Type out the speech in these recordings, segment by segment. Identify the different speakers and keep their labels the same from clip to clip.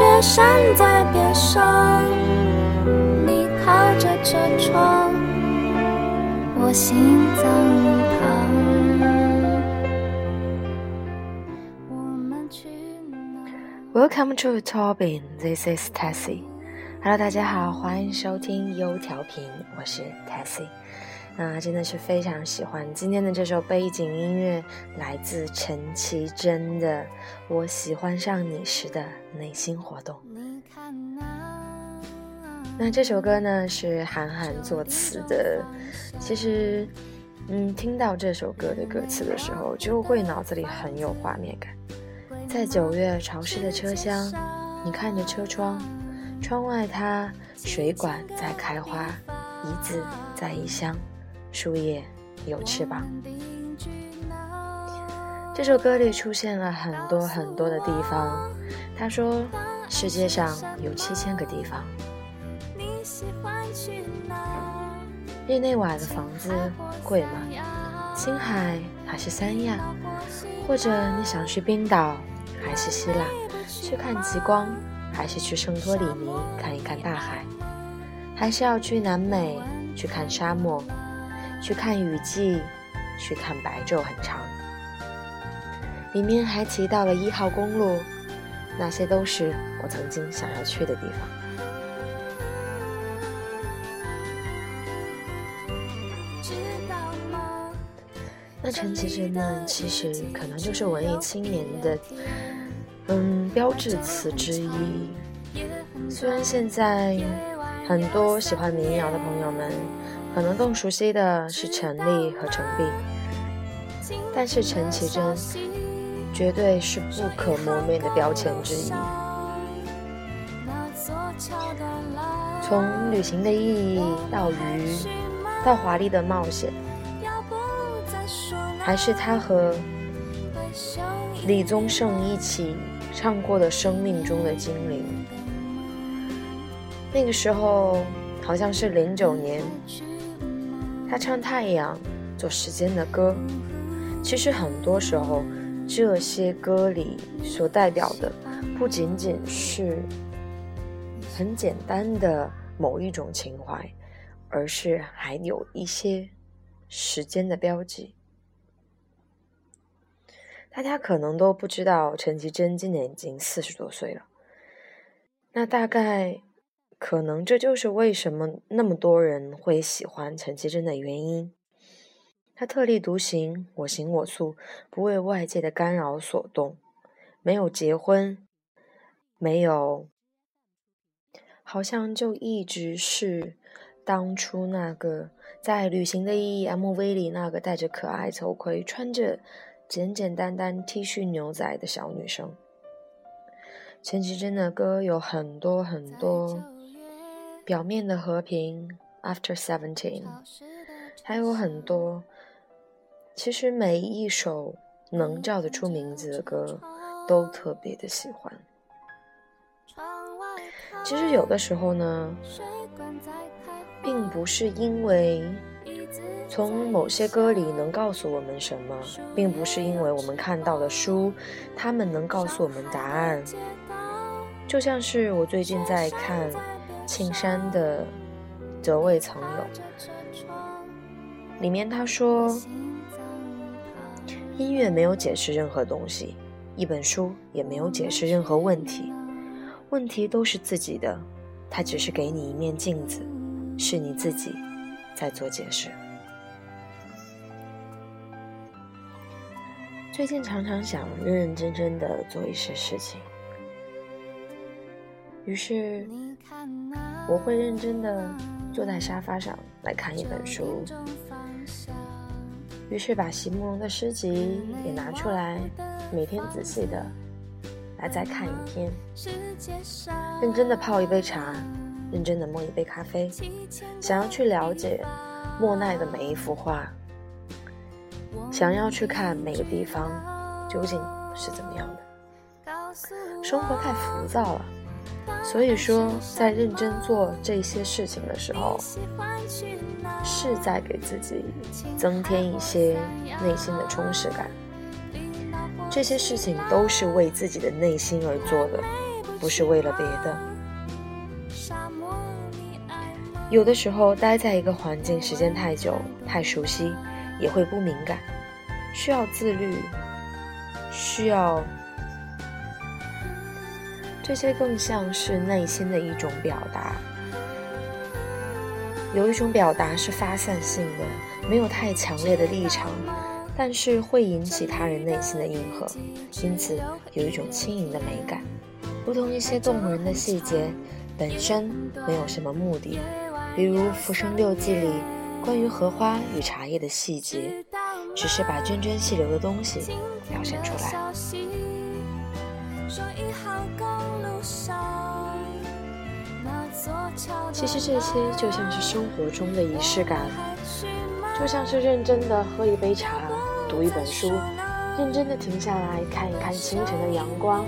Speaker 1: 雪山在边上，你靠着车窗，我心脏旁。我们去哪
Speaker 2: ？Welcome to Tobin, this is Tessie. Hello，大家好，欢迎收听优调频，我是 Tessie。那真的是非常喜欢今天的这首背景音乐，来自陈绮贞的《我喜欢上你时的内心活动》。
Speaker 1: 那？
Speaker 2: 这首歌呢是韩寒作词的，其实，嗯，听到这首歌的歌词的时候，就会脑子里很有画面感。在九月潮湿的车厢，你看着车窗，窗外它水管在开花，椅子在异乡，树叶有翅膀。这首歌里出现了很多很多的地方。他说，世界上有七千个地方。
Speaker 1: 你喜欢去哪？
Speaker 2: 日内瓦的房子贵吗？青海还是三亚？或者你想去冰岛还是希腊？去看极光还是去圣托里尼看一看大海？还是要去南美去看沙漠，去看雨季，去看白昼很长？里面还提到了一号公路，那些都是我曾经想要去的地方。那陈绮贞呢？其实可能就是文艺青年的，嗯，标志词之一。虽然现在很多喜欢民谣的朋友们，可能更熟悉的是陈粒和陈碧，但是陈绮贞绝对是不可磨灭的标签之一。从旅行的意义到鱼，到华丽的冒险，还是他和李宗盛一起唱过的《生命中的精灵》。那个时候好像是零九年，他唱太阳做时间的歌。其实很多时候，这些歌里所代表的不仅仅是很简单的某一种情怀，而是还有一些时间的标记。大家可能都不知道，陈绮贞今年已经四十多岁了。那大概，可能这就是为什么那么多人会喜欢陈绮贞的原因。她特立独行，我行我素，不为外界的干扰所动，没有结婚，没有，好像就一直是当初那个在《旅行的意义》MV 里那个戴着可爱头盔、穿着简简单单 T 恤牛仔的小女生。陈绮贞的歌有很多很多，表面的和平，After Seventeen，还有很多。其实每一首能叫得出名字的歌，都特别的喜欢。其实有的时候呢，并不是因为从某些歌里能告诉我们什么，并不是因为我们看到的书，他们能告诉我们答案。就像是我最近在看庆山的《得未曾有》，里面他说。音乐没有解释任何东西，一本书也没有解释任何问题，问题都是自己的，它只是给你一面镜子，是你自己在做解释。最近常常想认认真真的做一些事情，于是我会认真的坐在沙发上来看一本书。于是把席慕容的诗集也拿出来，每天仔细的来再看一篇，认真的泡一杯茶，认真的摸一杯咖啡，想要去了解莫奈的每一幅画，想要去看每个地方究竟是怎么样的。生活太浮躁了，所以说在认真做这些事情的时候，是在给自己增添一些内心的充实感。这些事情都是为自己的内心而做的，不是为了别的。有的时候待在一个环境时间太久、太熟悉，也会不敏感，需要自律，需要这些更像是内心的一种表达。有一种表达是发散性的，没有太强烈的立场。但是会引起他人内心的应和，因此有一种轻盈的美感，如同一些动人的细节，本身没有什么目的，比如《浮生六记》里关于荷花与茶叶的细节，只是把涓涓细流的东西表现出来。其实这些就像是生活中的仪式感，就像是认真的喝一杯茶。读一本书，认真的停下来看一看清晨的阳光，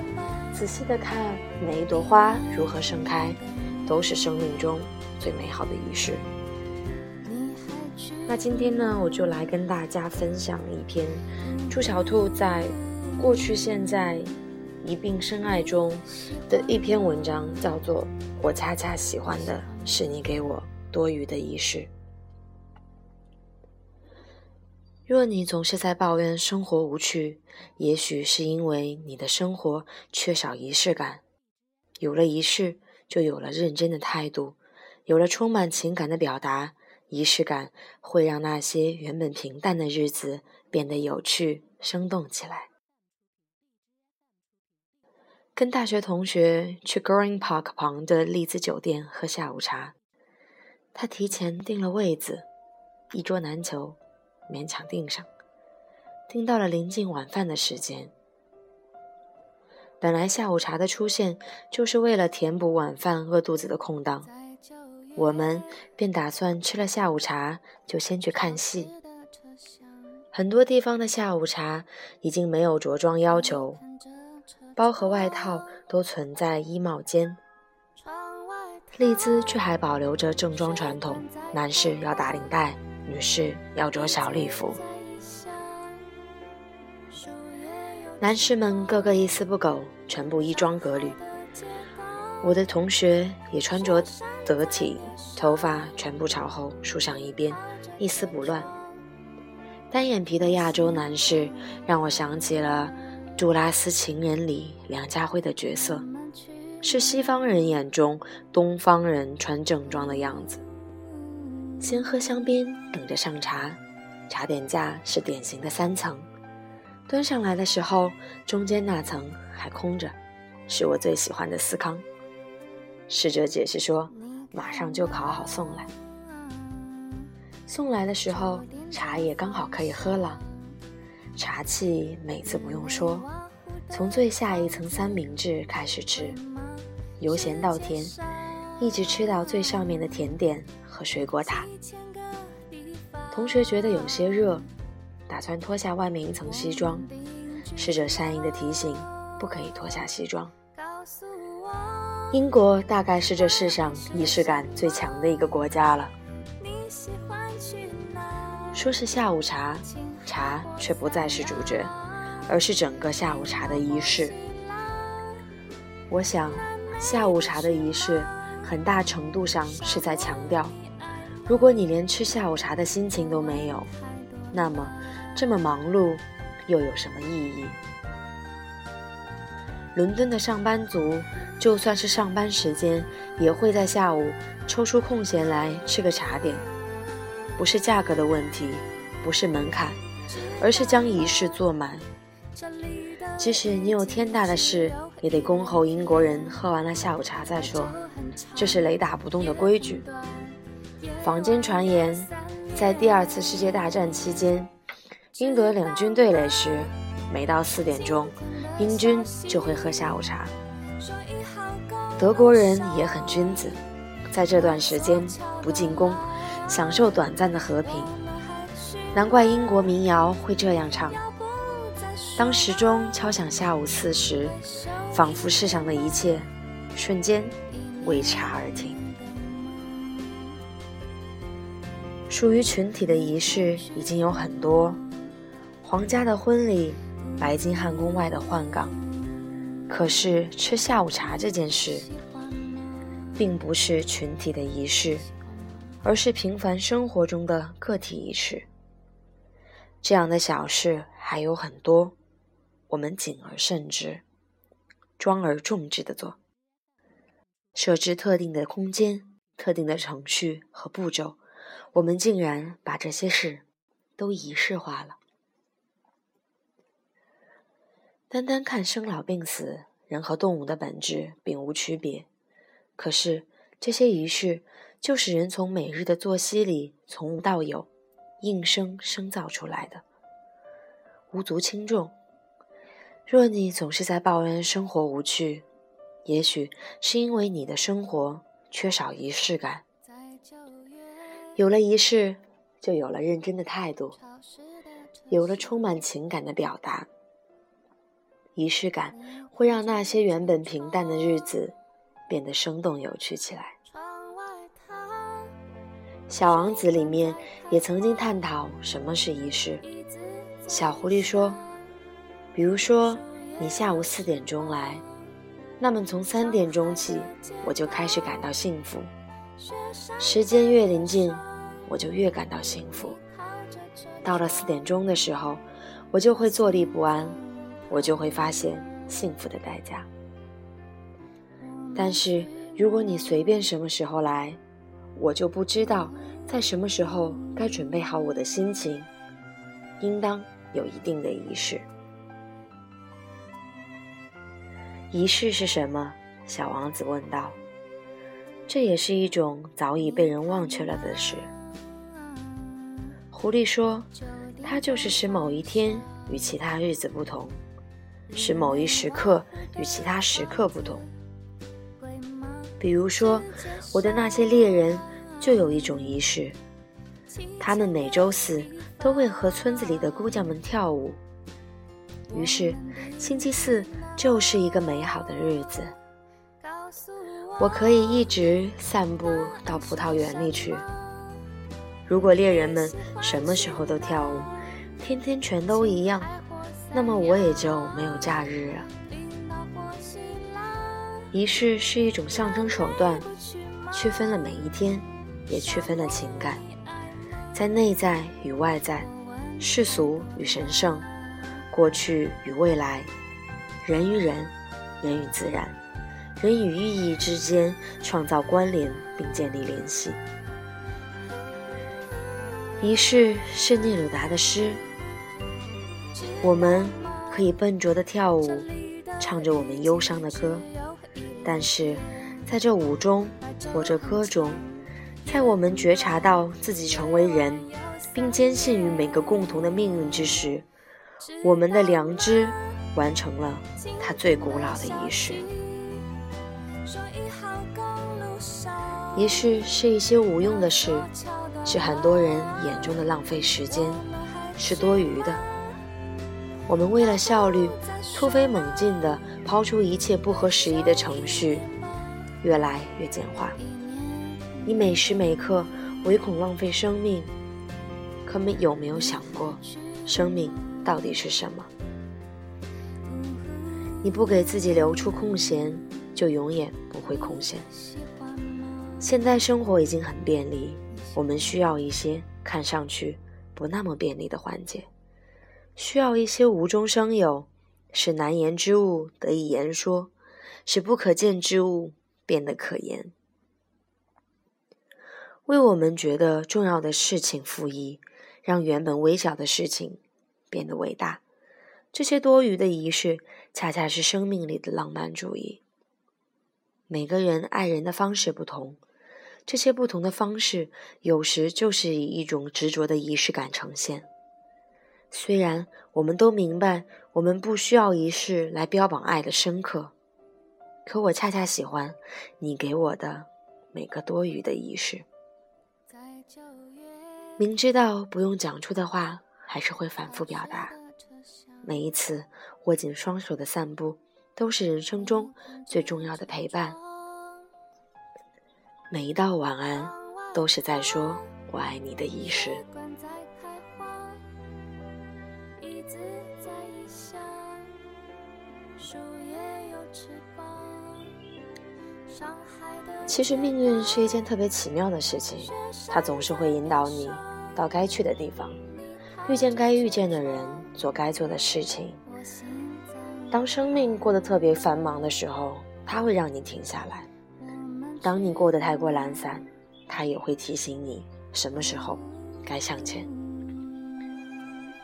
Speaker 2: 仔细的看每一朵花如何盛开，都是生命中最美好的仪式。那今天呢，我就来跟大家分享一篇朱小兔在过去、现在一并深爱中的一篇文章，叫做《我恰恰喜欢的是你给我多余的仪式》。若你总是在抱怨生活无趣，也许是因为你的生活缺少仪式感。有了仪式，就有了认真的态度，有了充满情感的表达。仪式感会让那些原本平淡的日子变得有趣、生动起来。跟大学同学去 Green Park 旁的丽兹酒店喝下午茶，他提前订了位子，一桌难求。勉强订上，订到了临近晚饭的时间。本来下午茶的出现就是为了填补晚饭饿肚子的空档，我们便打算吃了下午茶就先去看戏。很多地方的下午茶已经没有着装要求，包和外套都存在衣帽间，丽兹却还保留着正装传统，男士要打领带。女士要着小礼服，男士们个个一丝不苟，全部衣装革履。我的同学也穿着得体，头发全部朝后梳向一边，一丝不乱。单眼皮的亚洲男士让我想起了《杜拉斯情人》里梁家辉的角色，是西方人眼中东方人穿正装的样子。先喝香槟，等着上茶。茶点架是典型的三层，端上来的时候，中间那层还空着，是我最喜欢的司康。侍者解释说，马上就烤好送来。送来的时候，茶也刚好可以喝了。茶气每次不用说，从最下一层三明治开始吃，由咸到甜。一直吃到最上面的甜点和水果塔。同学觉得有些热，打算脱下外面一层西装。侍者善意的提醒，不可以脱下西装。英国大概是这世上仪式感最强的一个国家了。说是下午茶，茶却不再是主角，而是整个下午茶的仪式。我想，下午茶的仪式。很大程度上是在强调，如果你连吃下午茶的心情都没有，那么这么忙碌又有什么意义？伦敦的上班族，就算是上班时间，也会在下午抽出空闲来吃个茶点，不是价格的问题，不是门槛，而是将仪式做满。即使你有天大的事，也得恭候英国人喝完了下午茶再说。这是雷打不动的规矩。坊间传言，在第二次世界大战期间，英德两军对垒时，每到四点钟，英军就会喝下午茶。德国人也很君子，在这段时间不进攻，享受短暂的和平。难怪英国民谣会这样唱：当时钟敲响下午四时，仿佛世上的一切瞬间为茶而停。属于群体的仪式已经有很多，皇家的婚礼，白金汉宫外的换岗。可是吃下午茶这件事，并不是群体的仪式，而是平凡生活中的个体仪式。这样的小事还有很多，我们谨而慎之，庄而重之的做。设置特定的空间、特定的程序和步骤，我们竟然把这些事都仪式化了。单单看生老病死，人和动物的本质并无区别。可是这些仪式，就是人从每日的作息里从无到有，应声生造出来的，无足轻重。若你总是在抱怨生活无趣，也许是因为你的生活缺少仪式感。有了仪式，就有了认真的态度，有了充满情感的表达。仪式感会让那些原本平淡的日子变得生动有趣起来。《小王子》里面也曾经探讨什么是仪式。小狐狸说：“比如说，你下午四点钟来，那么从三点钟起，我就开始感到幸福。时间越临近，我就越感到幸福。到了四点钟的时候，我就会坐立不安。”我就会发现幸福的代价。但是如果你随便什么时候来，我就不知道在什么时候该准备好我的心情，应当有一定的仪式。仪式是什么？小王子问道。这也是一种早已被人忘却了的事。狐狸说：“它就是使某一天与其他日子不同。”使某一时刻与其他时刻不同。比如说，我的那些猎人就有一种仪式，他们每周四都会和村子里的姑娘们跳舞。于是，星期四就是一个美好的日子，我可以一直散步到葡萄园里去。如果猎人们什么时候都跳舞，天天全都一样。那么我也就没有假日了。仪式是一种象征手段，区分了每一天，也区分了情感，在内在与外在，世俗与神圣，过去与未来，人与人，人与自然，人与意义之间创造关联并建立联系。仪式是聂鲁达的诗。我们可以笨拙地跳舞，唱着我们忧伤的歌，但是在这舞中或者歌中，在我们觉察到自己成为人，并坚信于每个共同的命运之时，我们的良知完成了它最古老的仪式。仪式是一些无用的事，是很多人眼中的浪费时间，是多余的。我们为了效率，突飞猛进地抛出一切不合时宜的程序，越来越简化。你每时每刻唯恐浪费生命，可没有没有想过，生命到底是什么？你不给自己留出空闲，就永远不会空闲。现在生活已经很便利，我们需要一些看上去不那么便利的环节。需要一些无中生有，使难言之物得以言说，使不可见之物变得可言，为我们觉得重要的事情赋予，让原本微小的事情变得伟大。这些多余的仪式，恰恰是生命里的浪漫主义。每个人爱人的方式不同，这些不同的方式，有时就是以一种执着的仪式感呈现。虽然我们都明白，我们不需要仪式来标榜爱的深刻，可我恰恰喜欢你给我的每个多余的仪式。明知道不用讲出的话，还是会反复表达。每一次握紧双手的散步，都是人生中最重要的陪伴。每一道晚安，都是在说我爱你的仪式。其实命运是一件特别奇妙的事情，它总是会引导你到该去的地方，遇见该遇见的人，做该做的事情。当生命过得特别繁忙的时候，它会让你停下来；当你过得太过懒散，它也会提醒你什么时候该向前。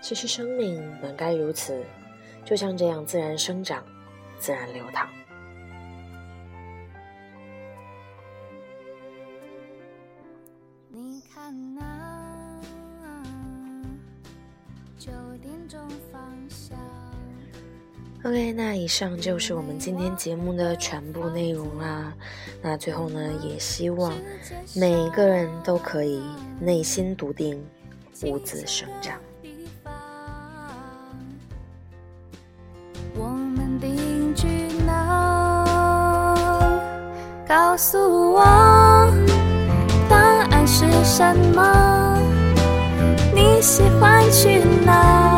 Speaker 2: 其实生命本该如此，就像这样自然生长，自然流淌。OK，那以上就是我们今天节目的全部内容啦。那最后呢，也希望每个人都可以内心笃定，兀自生长。
Speaker 1: 我们定居哪？告诉我，是什么？你喜欢去哪？